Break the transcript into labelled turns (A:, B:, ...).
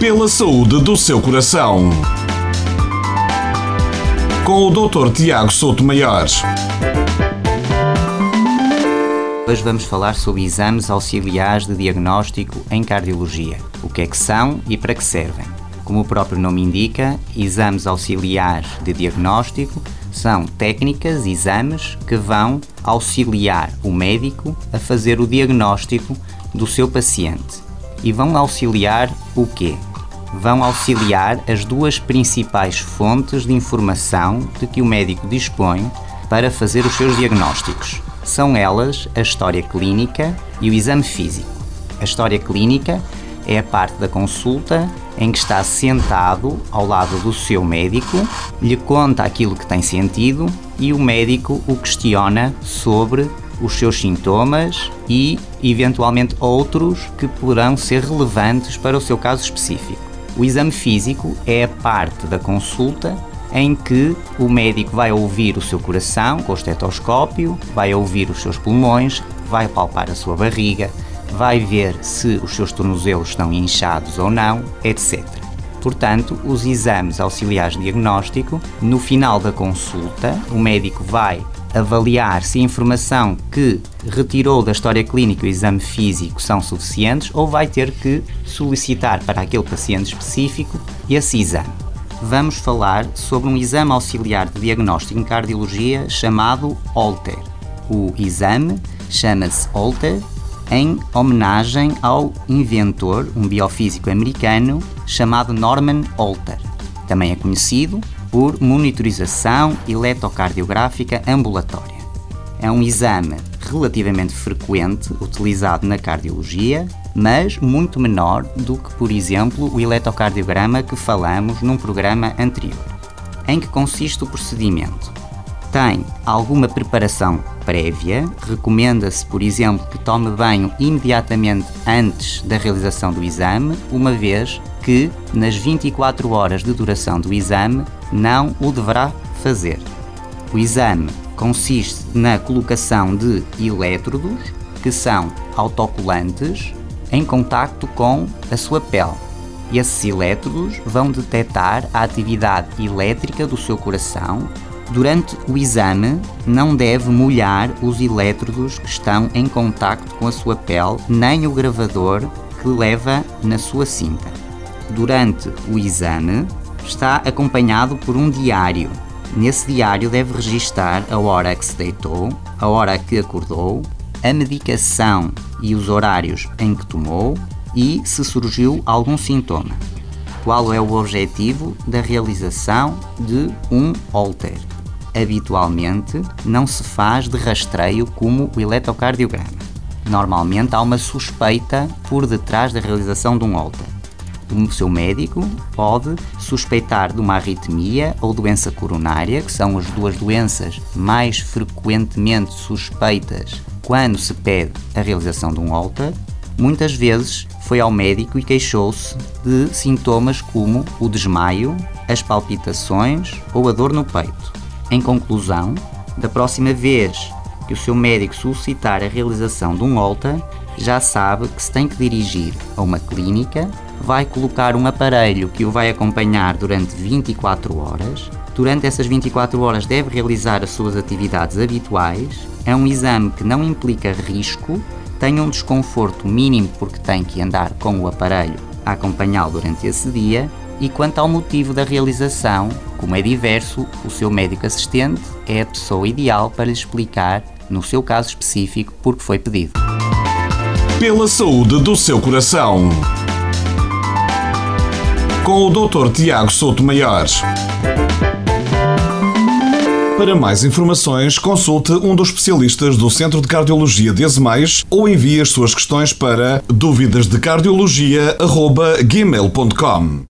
A: Pela saúde do seu coração. Com o Dr. Tiago Souto Maior.
B: Hoje vamos falar sobre exames auxiliares de diagnóstico em cardiologia. O que é que são e para que servem? Como o próprio nome indica, exames auxiliares de diagnóstico são técnicas, exames que vão auxiliar o médico a fazer o diagnóstico do seu paciente. E vão auxiliar o quê? Vão auxiliar as duas principais fontes de informação de que o médico dispõe para fazer os seus diagnósticos. São elas a história clínica e o exame físico. A história clínica é a parte da consulta em que está sentado ao lado do seu médico, lhe conta aquilo que tem sentido e o médico o questiona sobre os seus sintomas e, eventualmente, outros que poderão ser relevantes para o seu caso específico. O exame físico é a parte da consulta em que o médico vai ouvir o seu coração com o estetoscópio, vai ouvir os seus pulmões, vai palpar a sua barriga, vai ver se os seus tornozelos estão inchados ou não, etc. Portanto, os exames auxiliares de diagnóstico, no final da consulta, o médico vai avaliar se a informação que retirou da história clínica e o exame físico são suficientes ou vai ter que solicitar para aquele paciente específico esse exame. Vamos falar sobre um exame auxiliar de diagnóstico em cardiologia chamado Holter. O exame chama-se Holter em homenagem ao inventor, um biofísico americano chamado Norman Holter. Também é conhecido por monitorização eletrocardiográfica ambulatória. É um exame relativamente frequente utilizado na cardiologia, mas muito menor do que, por exemplo, o eletrocardiograma que falamos num programa anterior. Em que consiste o procedimento? Tem alguma preparação prévia, recomenda-se, por exemplo, que tome banho imediatamente antes da realização do exame, uma vez que, nas 24 horas de duração do exame, não o deverá fazer. O exame consiste na colocação de elétrodos, que são autocolantes, em contacto com a sua pele. Esses elétrodos vão detectar a atividade elétrica do seu coração Durante o exame, não deve molhar os elétrodos que estão em contacto com a sua pele, nem o gravador que leva na sua cinta. Durante o exame, está acompanhado por um diário. Nesse diário deve registar a hora que se deitou, a hora que acordou, a medicação e os horários em que tomou e se surgiu algum sintoma. Qual é o objetivo da realização de um Holter? habitualmente não se faz de rastreio como o eletrocardiograma. Normalmente há uma suspeita por detrás da realização de um Holter. O seu médico pode suspeitar de uma arritmia ou doença coronária, que são as duas doenças mais frequentemente suspeitas quando se pede a realização de um Holter. Muitas vezes foi ao médico e queixou-se de sintomas como o desmaio, as palpitações ou a dor no peito. Em conclusão, da próxima vez que o seu médico solicitar a realização de um Holter, já sabe que se tem que dirigir a uma clínica, vai colocar um aparelho que o vai acompanhar durante 24 horas. Durante essas 24 horas deve realizar as suas atividades habituais. É um exame que não implica risco, tem um desconforto mínimo porque tem que andar com o aparelho a acompanhá-lo durante esse dia e quanto ao motivo da realização, como é diverso, o seu médico assistente é a pessoa ideal para lhe explicar, no seu caso específico, por que foi pedido.
A: Pela saúde do seu coração. Com o Dr. Tiago Souto Maior. Para mais informações, consulte um dos especialistas do Centro de Cardiologia de Azemais ou envie as suas questões para dúvidasdecardiologia.gmail.com